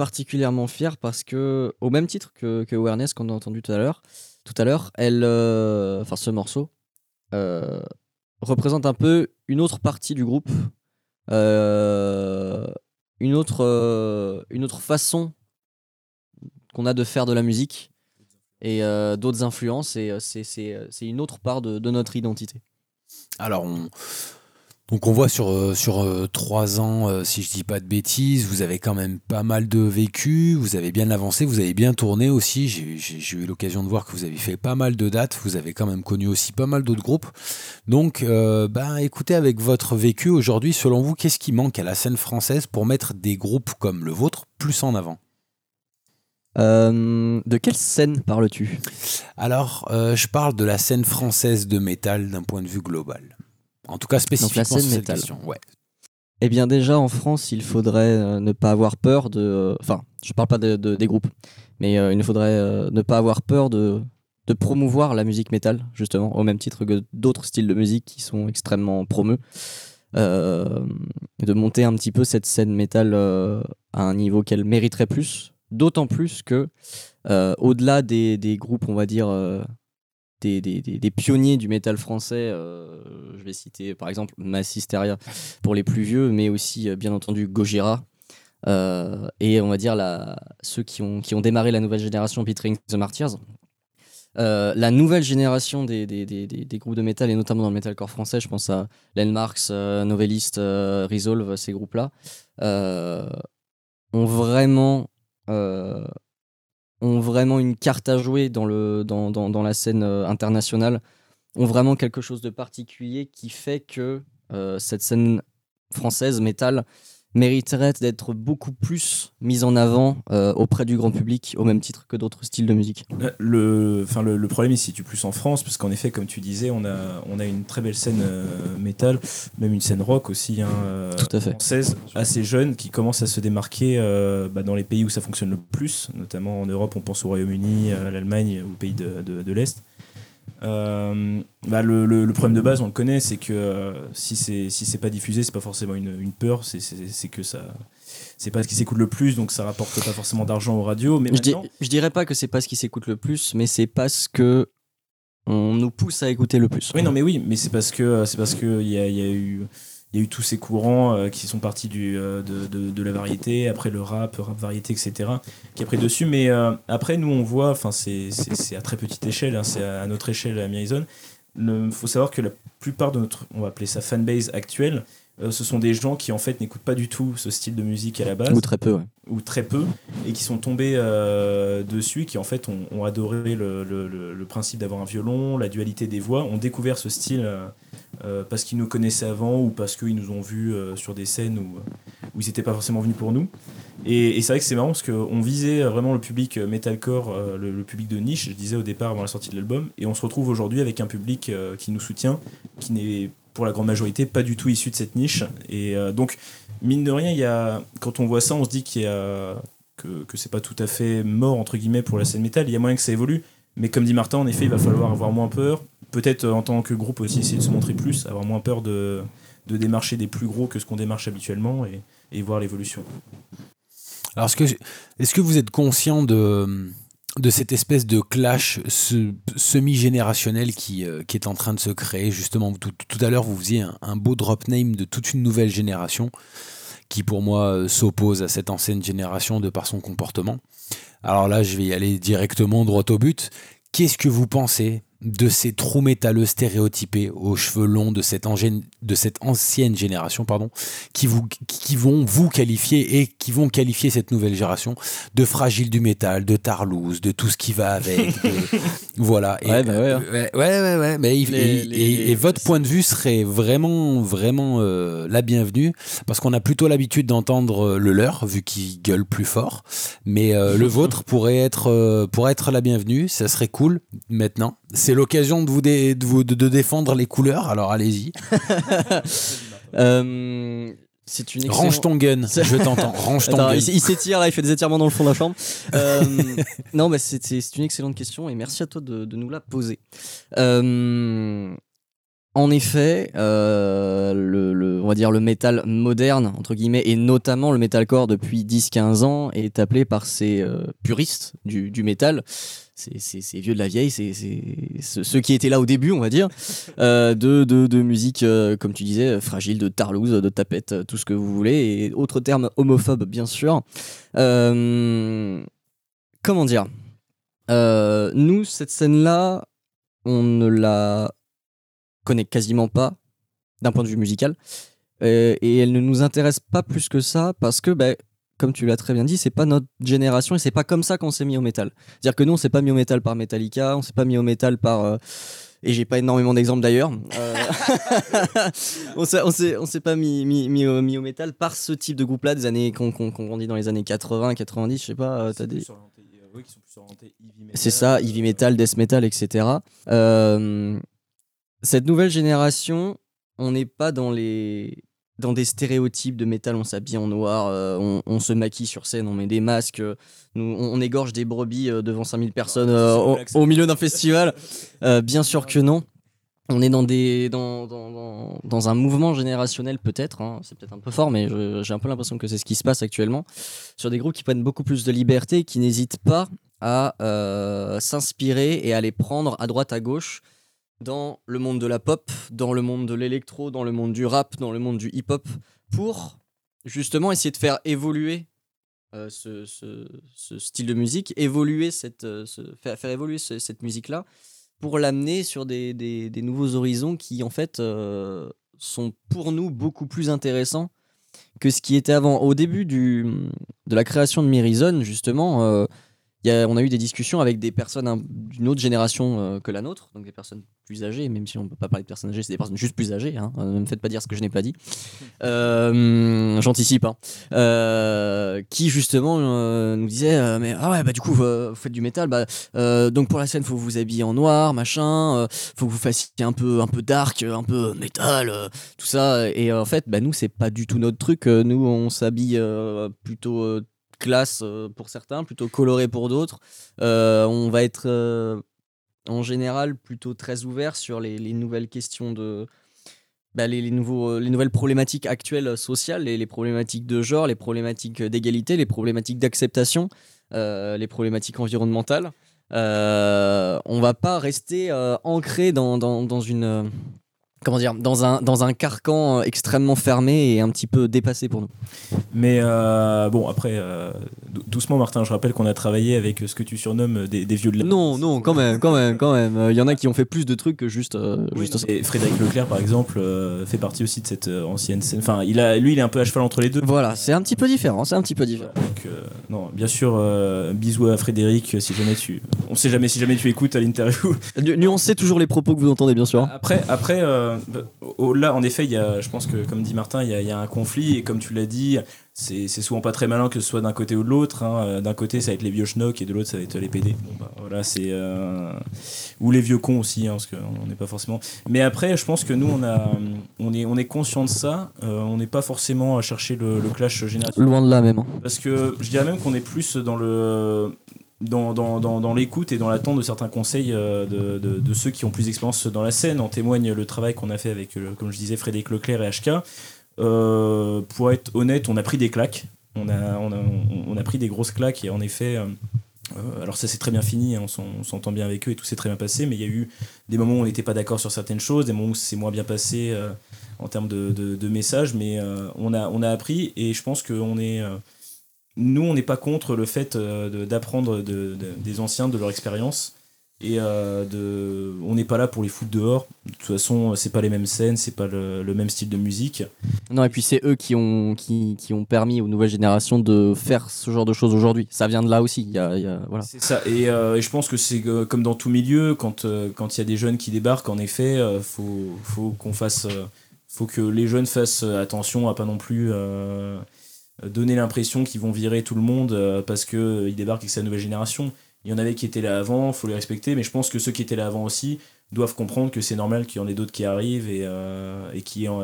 particulièrement fier parce que, au même titre que, que Awareness qu'on a entendu tout à l'heure, tout à l'heure, elle, euh, ce morceau, euh, représente un peu une autre partie du groupe, euh, une autre, une autre façon qu'on a de faire de la musique et d'autres influences et c'est une autre part de, de notre identité. Alors, on, donc on voit sur, euh, sur euh, trois ans, euh, si je dis pas de bêtises, vous avez quand même pas mal de vécu, vous avez bien avancé, vous avez bien tourné aussi. J'ai eu l'occasion de voir que vous avez fait pas mal de dates, vous avez quand même connu aussi pas mal d'autres groupes. Donc, euh, bah, écoutez, avec votre vécu aujourd'hui, selon vous, qu'est-ce qui manque à la scène française pour mettre des groupes comme le vôtre plus en avant? Euh, de quelle scène parles-tu? Alors, euh, je parle de la scène française de métal d'un point de vue global. En tout cas, spécifiquement scène sur cette question. Ouais. Eh bien déjà en France, il faudrait euh, ne pas avoir peur de... euh, Enfin, je parle pas de, de- des groupes, mais euh, il ne faudrait ne pas avoir peur de, de promouvoir la musique métal, justement, au même titre que d'autres styles de musique qui sont extrêmement promeux. Euh, de monter un petit peu cette scène métal euh, à un niveau qu'elle mériterait plus. D'autant plus que, euh, au-delà des, des groupes, on va dire, des, pionniers du métal français, euh, je vais citer par exemple Mass Hysteria pour les plus vieux, mais aussi euh, bien entendu Gojira. euh, et on va dire ceux qui ont, qui ont démarré la nouvelle génération featuring The Martyrs. La nouvelle génération des, groupes de métal, et notamment dans le metalcore français, je pense à Landmarks, Novelist, Resolve, ces groupes-là, ont vraiment ont vraiment une carte à jouer dans, la scène euh, internationale, ont vraiment quelque chose de particulier qui fait que euh, cette scène française, métal, mériterait d'être beaucoup plus mise en avant euh, auprès du grand public, au même titre que d'autres styles de musique. Euh, Le, enfin, le, le problème il se situe plus en France, parce qu'en effet, comme tu disais, on a, on a une très belle scène euh, métal, même une scène rock aussi, hein, euh, Tout à fait. française, assez jeune, qui commence à se démarquer bah, dans les pays où ça fonctionne le plus, notamment en Europe, on pense au Royaume-Uni, à l'Allemagne, aux pays de, de, de l'Est. Euh, bah, le, le- le problème de base, on le connaît, c'est que euh, si c'est si c'est pas diffusé, c'est pas forcément une, une peur, c'est- que ça, c'est pas ce qui s'écoute le plus, donc ça rapporte pas forcément d'argent aux radios. Mais Je, dis- maintenant, je dirais pas que c'est pas ce qui s'écoute le plus, mais c'est parce que on nous pousse à écouter le plus. Oui, non, mais oui, mais c'est parce que c'est parce que il y a, y a eu il y a eu tous ces courants euh, qui sont partis du, euh, de, de, de la variété, après le rap, rap variété, etc., qui a pris dessus. Mais euh, après, nous, on voit, enfin, c'est à très petite échelle, hein, c'est à, notre échelle à Miaison. Il faut savoir que la plupart de notre, on va appeler ça fanbase actuelle, euh, ce sont des gens qui en fait n'écoutent pas du tout ce style de musique à la base Ou très peu, ouais. ou très peu, et qui sont tombés euh, dessus, qui en fait ont, ont adoré le, le- le- le principe d'avoir un violon, la dualité des voix, ont découvert ce style euh, parce qu'ils nous connaissaient avant ou parce qu'ils nous ont vus sur des scènes où, où ils n'étaient pas forcément venus pour nous. Et, et c'est vrai que c'est marrant parce qu'on visait vraiment le public metalcore, le, le public de niche, je disais au départ avant la sortie de l'album, et on se retrouve aujourd'hui avec un public qui nous soutient, qui n'est pour la grande majorité pas du tout issu de cette niche. Et euh, donc, mine de rien, y a, quand on voit ça, on se dit que, que c'est pas tout à fait mort entre guillemets pour la scène métal. Il y a moyen que ça évolue, mais comme dit Martin, en effet, il va falloir avoir moins peur. Peut-être euh, en tant que groupe aussi essayer de se montrer plus, avoir moins peur de, démarcher des plus gros que ce qu'on démarche habituellement et, voir l'évolution. Alors, est-ce que vous êtes conscient de, de cette espèce de clash semi-générationnel qui, euh, qui est en train de se créer Justement, tout, à l'heure, vous faisiez un, un beau drop name de toute une nouvelle génération qui, pour moi, euh, s'oppose à cette ancienne génération de par son comportement. Alors là, je vais y aller directement droit au but. Qu'est-ce que vous pensez de ces trous métalleux stéréotypés aux cheveux longs de cette, de cette ancienne génération, pardon, qui, vous, qui vont vous qualifier et qui vont qualifier cette nouvelle génération de fragile du métal, de tarlouse, de tout ce qui va avec. de- voilà. Et, Ouais, bah ouais, hein. euh, ouais, ouais, ouais, Mais Les- et, les- et- et votre point de vue serait vraiment, vraiment euh, la bienvenue parce qu'on a plutôt l'habitude d'entendre euh, le leur vu qu'il gueule plus fort. Mais euh, le vôtre pourrait être, euh, pourrait être la bienvenue. Ça serait cool maintenant. C'est l'occasion de vous, dé- de vous de- de défendre les couleurs. Alors allez-y. Euh, c'est une Range excellente- ton gun. Je t'entends. Range ton Attends, gun. il, s'étire là, il fait des étirements dans le fond de la chambre. Euh, non, mais c'est une excellente question et merci à toi de, de nous la poser. Euh, en effet, euh, le, va dire le métal moderne, entre guillemets, et notamment le metalcore depuis 10-15 ans, est appelé par ces euh, puristes du, du métal, ces, ces- ces vieux de la vieille, c'est c'est- ceux qui étaient là au début, on va dire, euh, de, de, de musique, euh, comme tu disais, fragile, de tarlouse, de tapette, tout ce que vous voulez, et autres termes homophobes, bien sûr. Euh, comment dire? Nous, cette scène-là, on ne la connaît quasiment pas d'un point de vue musical. Euh, et elle ne nous intéresse pas plus que ça parce que, bah, comme tu l'as très bien dit, c'est pas notre génération et c'est pas comme ça qu'on s'est mis au métal. C'est-à-dire que nous, on s'est pas mis au métal par Metallica, on s'est pas mis au métal par. euh, et j'ai pas énormément d'exemples d'ailleurs. Euh, on s'est- pas mis, mis, mis, au, mis au métal par ce type de groupe-là des années qu'on qu'on qu'on grandit dans les années 80, 90, je sais pas. euh, t'as des... C'est ça, heavy metal, death metal, etc. Euh, cette nouvelle génération, on n'est pas dans les dans des stéréotypes de métal, on s'habille en noir, euh, on, on se maquille sur scène, on met des masques, euh, nous, on, on égorge des brebis euh, devant 5000 personnes euh, au, au milieu d'un festival. Bien sûr que non. On est dans, des, dans, dans, dans, dans un mouvement générationnel peut-être, hein, c'est peut-être un peu fort, mais j'ai un peu l'impression que c'est ce qui se passe actuellement, sur des groupes qui prennent beaucoup plus de liberté, qui n'hésitent pas à s'inspirer et à les prendre à droite, à gauche dans le monde de la pop, dans le monde de l'électro, dans le monde du rap, dans le monde du hip-hop, pour justement essayer de faire évoluer euh, ce, style de musique, évoluer cette, euh, faire, évoluer ce- cette musique-là, pour l'amener sur des, nouveaux horizons qui, en fait, euh, sont pour nous beaucoup plus intéressants que ce qui était avant. Au début du, de la création de Mirizone, justement, y a- on a eu des discussions avec des personnes d'une autre génération euh, que la nôtre, donc des personnes plus âgées, même si on ne peut pas parler de personnes âgées, c'est des personnes juste plus âgées. Hein, euh, ne me faites pas dire ce que je n'ai pas dit. Euh, J'anticipe. hein. Euh, qui justement euh, nous disait mais ah ouais bah du coup vous faites du métal bah donc pour la scène faut vous habiller en noir machin faut que vous fassiez un peu un peu dark un peu métal tout ça et en fait bah nous c'est pas du tout notre truc nous on s'habille plutôt classe euh, pour certains plutôt coloré pour d'autres Euh, on va être euh, en général plutôt très ouvert sur les, les nouvelles questions de bah, les, nouveaux, les nouvelles problématiques actuelles sociales, les, les problématiques de genre, les problématiques d'égalité, les problématiques d'acceptation, les problématiques environnementales. Euh, on va pas rester ancré dans, dans, dans une comment dire dans un dans un carcan euh, extrêmement fermé et un petit peu dépassé pour nous. Mais euh, bon, après, euh, dou- doucement, Martin, je rappelle qu'on a travaillé avec ce que tu surnommes des, des vieux de la. Non, non, quand même, quand même, quand même. Il y en a qui ont fait plus de trucs que juste, euh, Oui, et Frédéric Leclerc, par exemple, fait partie aussi de cette ancienne scène. Enfin, il a, lui, il est un peu à cheval entre les deux. Voilà, c'est un petit peu différent, c'est un petit peu différent. Donc, non, bien sûr, bisous à Frédéric, si jamais tu. On sait jamais si jamais tu écoutes à l'interview. Nu- Nuancez toujours les propos que vous entendez, bien sûr. Après, après, euh, euh, bah, au- là, en effet, il y a, je pense que, comme dit Martin, il y a, il y a un conflit, et comme tu l'as dit, c'est souvent pas très malin que ce soit d'un côté ou de l'autre. hein. D'un côté, ça va être les vieux schnocks, et de l'autre, ça va être les PD. Bon, bah, voilà, c'est. euh, Ou les vieux cons aussi, hein, parce qu'on n'est pas forcément. Mais après, je pense que nous, on, a, on, est, on est conscient de ça. euh, on n'est pas forcément à chercher le, le clash générationnel. Loin de là même. hein. Parce que je dirais même qu'on est plus dans le dans, dans, dans, l'écoute et dans l'attente de certains conseils euh, de, de, ceux qui ont plus d'expérience dans la scène. En témoigne le travail qu'on a fait avec, euh, comme je disais, Frédéric Leclerc et HK. Euh, pour être honnête, on a pris des claques. On a, on a, on a pris des grosses claques et en effet, alors ça c'est très bien fini, hein, on s'en- on s'entend bien avec eux et tout s'est très bien passé, mais il y a eu des moments où on n'était pas d'accord sur certaines choses, des moments où c'est moins bien passé en termes de, de, messages, mais on, a, on a appris et je pense qu'on est... nous, on n'est pas contre le fait euh, d'apprendre de- de- des anciens, de leur expérience. Et euh, de, on n'est pas là pour les foutre dehors. De toute façon, c'est pas les mêmes scènes, c'est pas le, le même style de musique. Non, et puis c'est eux qui ont, qui, qui ont permis aux nouvelles générations de faire ce genre de choses aujourd'hui. Ça vient de là aussi. Il y a, il y a- voilà. C'est ça. Et, euh, et je pense que c'est comme dans tout milieu, quand euh, quand il y a des jeunes qui débarquent, en effet, faut faut qu'on fasse, faut que les jeunes fassent attention à pas non plus donner l'impression qu'ils vont virer tout le monde euh, parce que euh, débarquent avec sa nouvelle génération. Il y en avait qui étaient là avant, faut les respecter, mais je pense que ceux qui étaient là avant aussi doivent comprendre que c'est normal qu'il y en ait d'autres qui arrivent et, euh, et qui, ont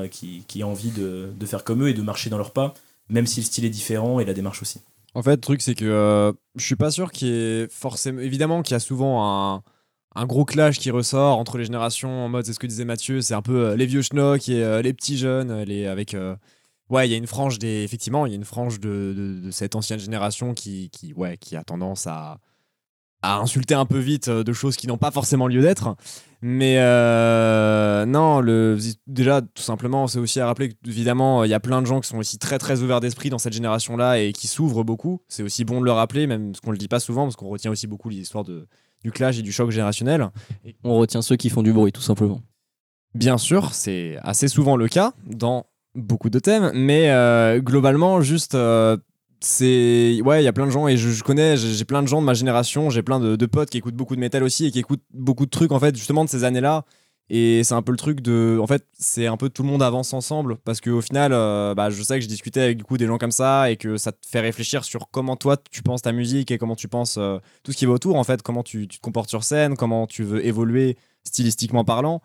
envie de, faire comme eux et de marcher dans leurs pas, même si le style est différent et la démarche aussi. En fait, le truc, c'est que je suis pas sûr qu'il y ait forcément. Évidemment qu'il y a souvent un, gros clash qui ressort entre les générations en mode, c'est ce que disait Mathieu, c'est un peu les vieux schnocks et les petits jeunes, les, avec. Ouais, il y a une frange des. Effectivement, il y a une frange de, de- de cette ancienne génération qui, qui, ouais, qui a tendance à, à insulter un peu vite euh, de choses qui n'ont pas forcément lieu d'être. Mais euh, non, le, déjà, tout simplement, c'est aussi à rappeler qu'évidemment, il y a plein de gens qui sont aussi très très ouverts d'esprit dans cette génération-là et qui s'ouvrent beaucoup. C'est aussi bon de le rappeler, même parce qu'on le dit pas souvent, parce qu'on retient aussi beaucoup l'histoire de, du clash et du choc générationnel. On retient ceux qui font du bruit, tout simplement. Bien sûr, c'est assez souvent le cas dans beaucoup de thèmes, mais euh, globalement, juste, euh, c'est. Ouais, il y a plein de gens, et je, connais, j'ai plein de gens de ma génération, j'ai plein de, de potes qui écoutent beaucoup de métal aussi et qui écoutent beaucoup de trucs, en fait, justement, de ces années-là. Et c'est un peu le truc de. En fait, c'est un peu tout le monde avance ensemble, parce qu'au final, euh, bah, je sais que je discutais avec du coup des gens comme ça, et que ça te fait réfléchir sur comment toi tu penses ta musique, et comment tu penses tout ce qui va autour, en fait, comment tu, tu te comportes sur scène, comment tu veux évoluer stylistiquement parlant.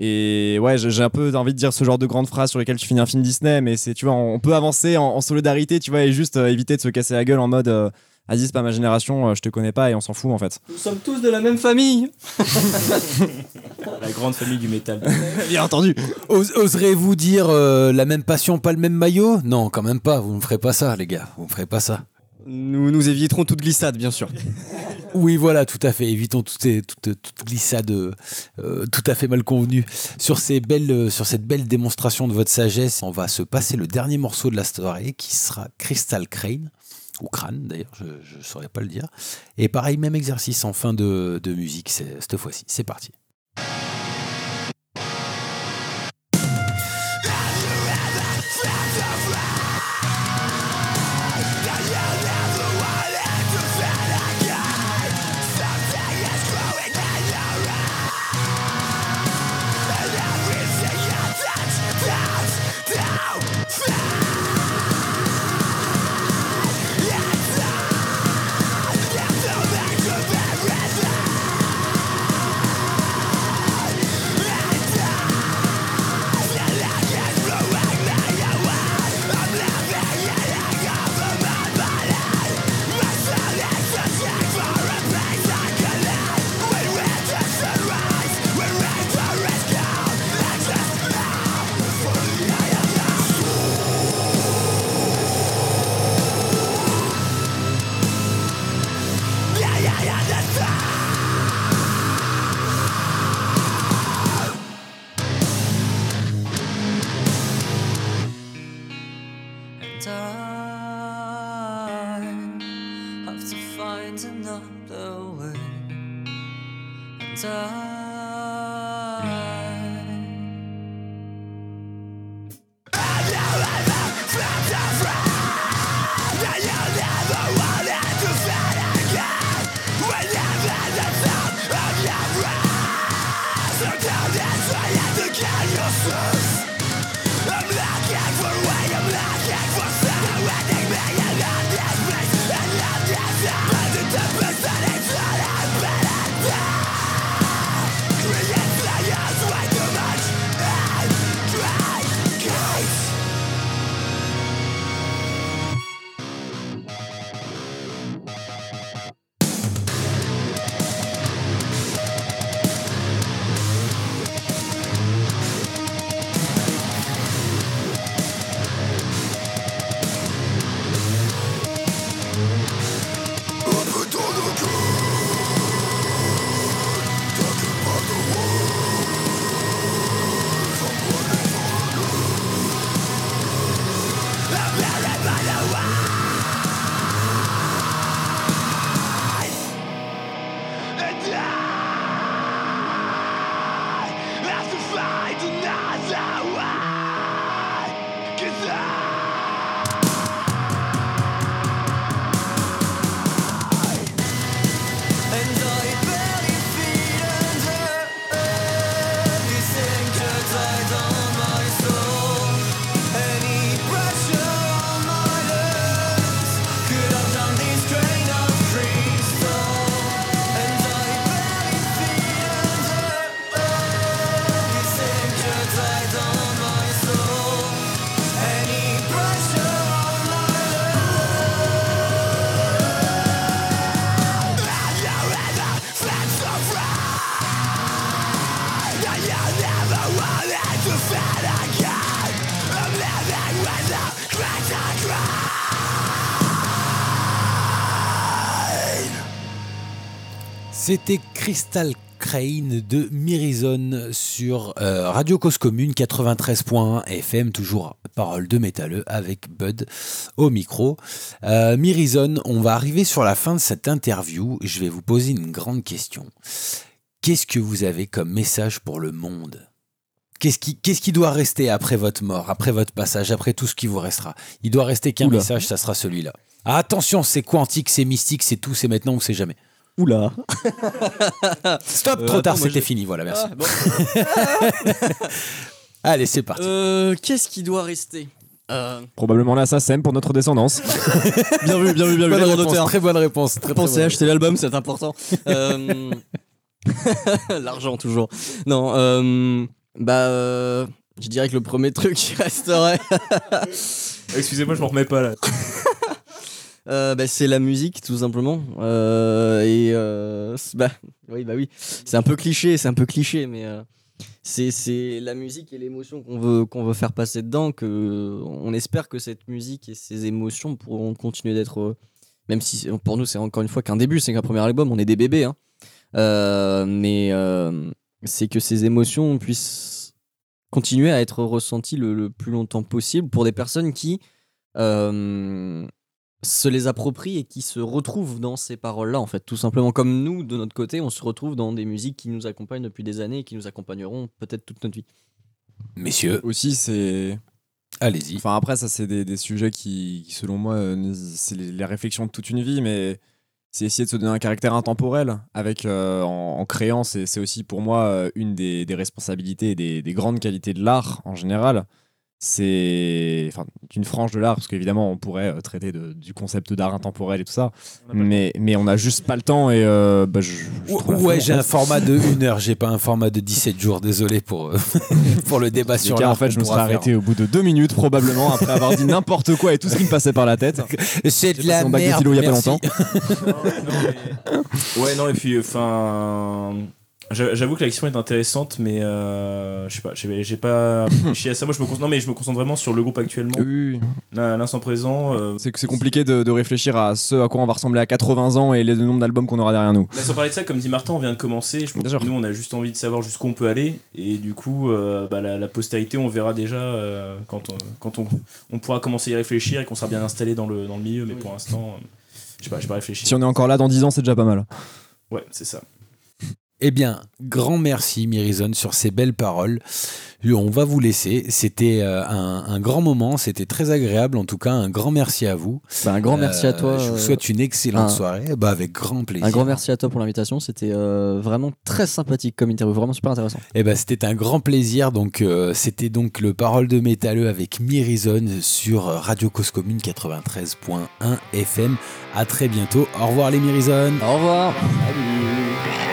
Et ouais, j'ai un peu envie de dire ce genre de grandes phrases sur lesquelles tu finis un film Disney, mais c'est, tu vois, on peut avancer en, en solidarité, tu vois, et juste euh, éviter de se casser la gueule en mode euh, c'est pas ma génération, euh, je te connais pas et on s'en fout en fait. Nous sommes tous de la même famille La grande famille du métal. Bien entendu Ose- Oserez-vous dire euh, la même passion, pas le même maillot? Non, quand même pas. Vous ne ferez pas ça, les gars. Vous ne ferez pas ça. Nous, nous éviterons toute glissade, bien sûr. Oui, voilà, tout à fait. Évitons toute, glissade euh, tout à fait mal convenue. Euh, sur cette belle démonstration de votre sagesse, on va se passer le dernier morceau de la soirée qui sera Crystal Crane, ou Crâne d'ailleurs, je ne saurais pas le dire. Et pareil, même exercice en fin de, de musique cette fois-ci. C'est parti. C'était Crystal Crane de Mirizone sur euh, Radio Cause Commune 93.1 FM, toujours parole de métalleux avec Bud au micro. Euh, Mirizone, on va arriver sur la fin de cette interview. Je vais vous poser une grande question. Qu'est-ce que vous avez comme message pour le monde? Qu'est-ce qui, qu'est-ce qui doit rester après votre mort, après votre passage, après tout ce qui vous restera? Il doit rester qu'un message, ça sera celui-là. Ah, attention, c'est quantique, c'est mystique, c'est tout, c'est maintenant ou c'est jamais. Oula. Stop, Euh, trop tard, attends, moi, c'était je- fini, voilà, merci. Ah, bon. Allez, c'est parti. Euh, Qu'est-ce qui doit rester? Euh, Probablement la SACEM pour notre descendance. Bien vu, bien vu, bien vu. Bonne réponse, très bonne réponse. Très, très Pensez à acheter l'album, c'est important. Euh, L'argent, toujours. Non, euh, bah, euh, je dirais que le premier truc qui resterait, Excusez-moi, je m'en remets pas là. Euh, bah, c'est la musique, tout simplement. Euh, et euh, bah, oui, bah oui, c'est un peu cliché, c'est un peu cliché, mais euh, c'est la musique et l'émotion qu'on veut qu'on veut faire passer dedans. Que on espère que cette musique et ces émotions pourront continuer d'être, euh, même si pour nous c'est encore une fois qu'un début, c'est qu'un premier album, on est des bébés, hein. Mais c'est que ces émotions puissent continuer à être ressenties le, le plus longtemps possible pour des personnes qui se les approprient et qui se retrouvent dans ces paroles-là, en fait. Tout simplement comme nous, de notre côté, on se retrouve dans des musiques qui nous accompagnent depuis des années et qui nous accompagneront peut-être toute notre vie. Messieurs, Aussi, c'est. allez-y. Enfin, après, ça, c'est des, des sujets qui, qui, selon moi, euh, c'est les, les réflexions de toute une vie, mais c'est essayer de se donner un caractère intemporel avec, euh, en, en créant. C'est c'est aussi pour moi euh, une des, des responsabilités et des, des grandes qualités de l'art en général. C'est enfin d'une frange de l'art, parce qu'évidemment, on pourrait euh, traiter de- du concept d'art intemporel et tout ça, mais, mais on n'a juste pas le temps et euh, bah, je, je Ouais, j'ai un format de 1 heure, j'ai pas un format de 17 jours, désolé pour, euh, pour le débat sur l'art en fait, je me serais arrêté au bout de deux minutes, probablement, après avoir dit n'importe quoi et tout ce qui me passait par la tête. C'est de la passé mon bac de merde, philo il y a pas longtemps. Ouais, non, et puis, enfin. J'a- J'avoue que la question est intéressante, mais euh, je sais pas, j'ai pas réfléchi à ça. Moi, je me concentre, non, mais je me concentre vraiment sur le groupe actuellement. Oui, Là, à l'instant présent, euh, c'est que c'est compliqué de, de réfléchir à ce à quoi on va ressembler à 80 ans et le nombre d'albums qu'on aura derrière nous. Là, sans parler de ça, comme dit Martin, on vient de commencer. Je pense Bien sûr. que nous, on a juste envie de savoir jusqu'où on peut aller. Et du coup, euh, bah, la, la postérité, on verra déjà euh, quand, on, quand on, on pourra commencer à y réfléchir et qu'on sera bien installé dans le, dans le milieu. Mais pour l'instant, euh, je sais pas, j'ai pas réfléchi. Si on est encore là dans 10 ans, c'est déjà pas mal. Ouais, c'est ça. Eh bien, grand merci Mirizone sur ces belles paroles. Et On va vous laisser. C'était euh, un, un grand moment, c'était très agréable. En tout cas, un grand merci à vous. Bah, un grand merci à Euh, toi. Je vous euh, souhaite une excellente un- soirée. Bah, avec grand plaisir. un grand merci à toi pour l'invitation. C'était euh, vraiment très sympathique comme interview, vraiment super intéressant. Eh ben, c'était un grand plaisir. Donc, euh, c'était donc le Parole de métalleux avec Mirizone sur euh, Radio Cause Commune 93.1 FM. À très bientôt. Au revoir les Mirizone. Au revoir. Salut.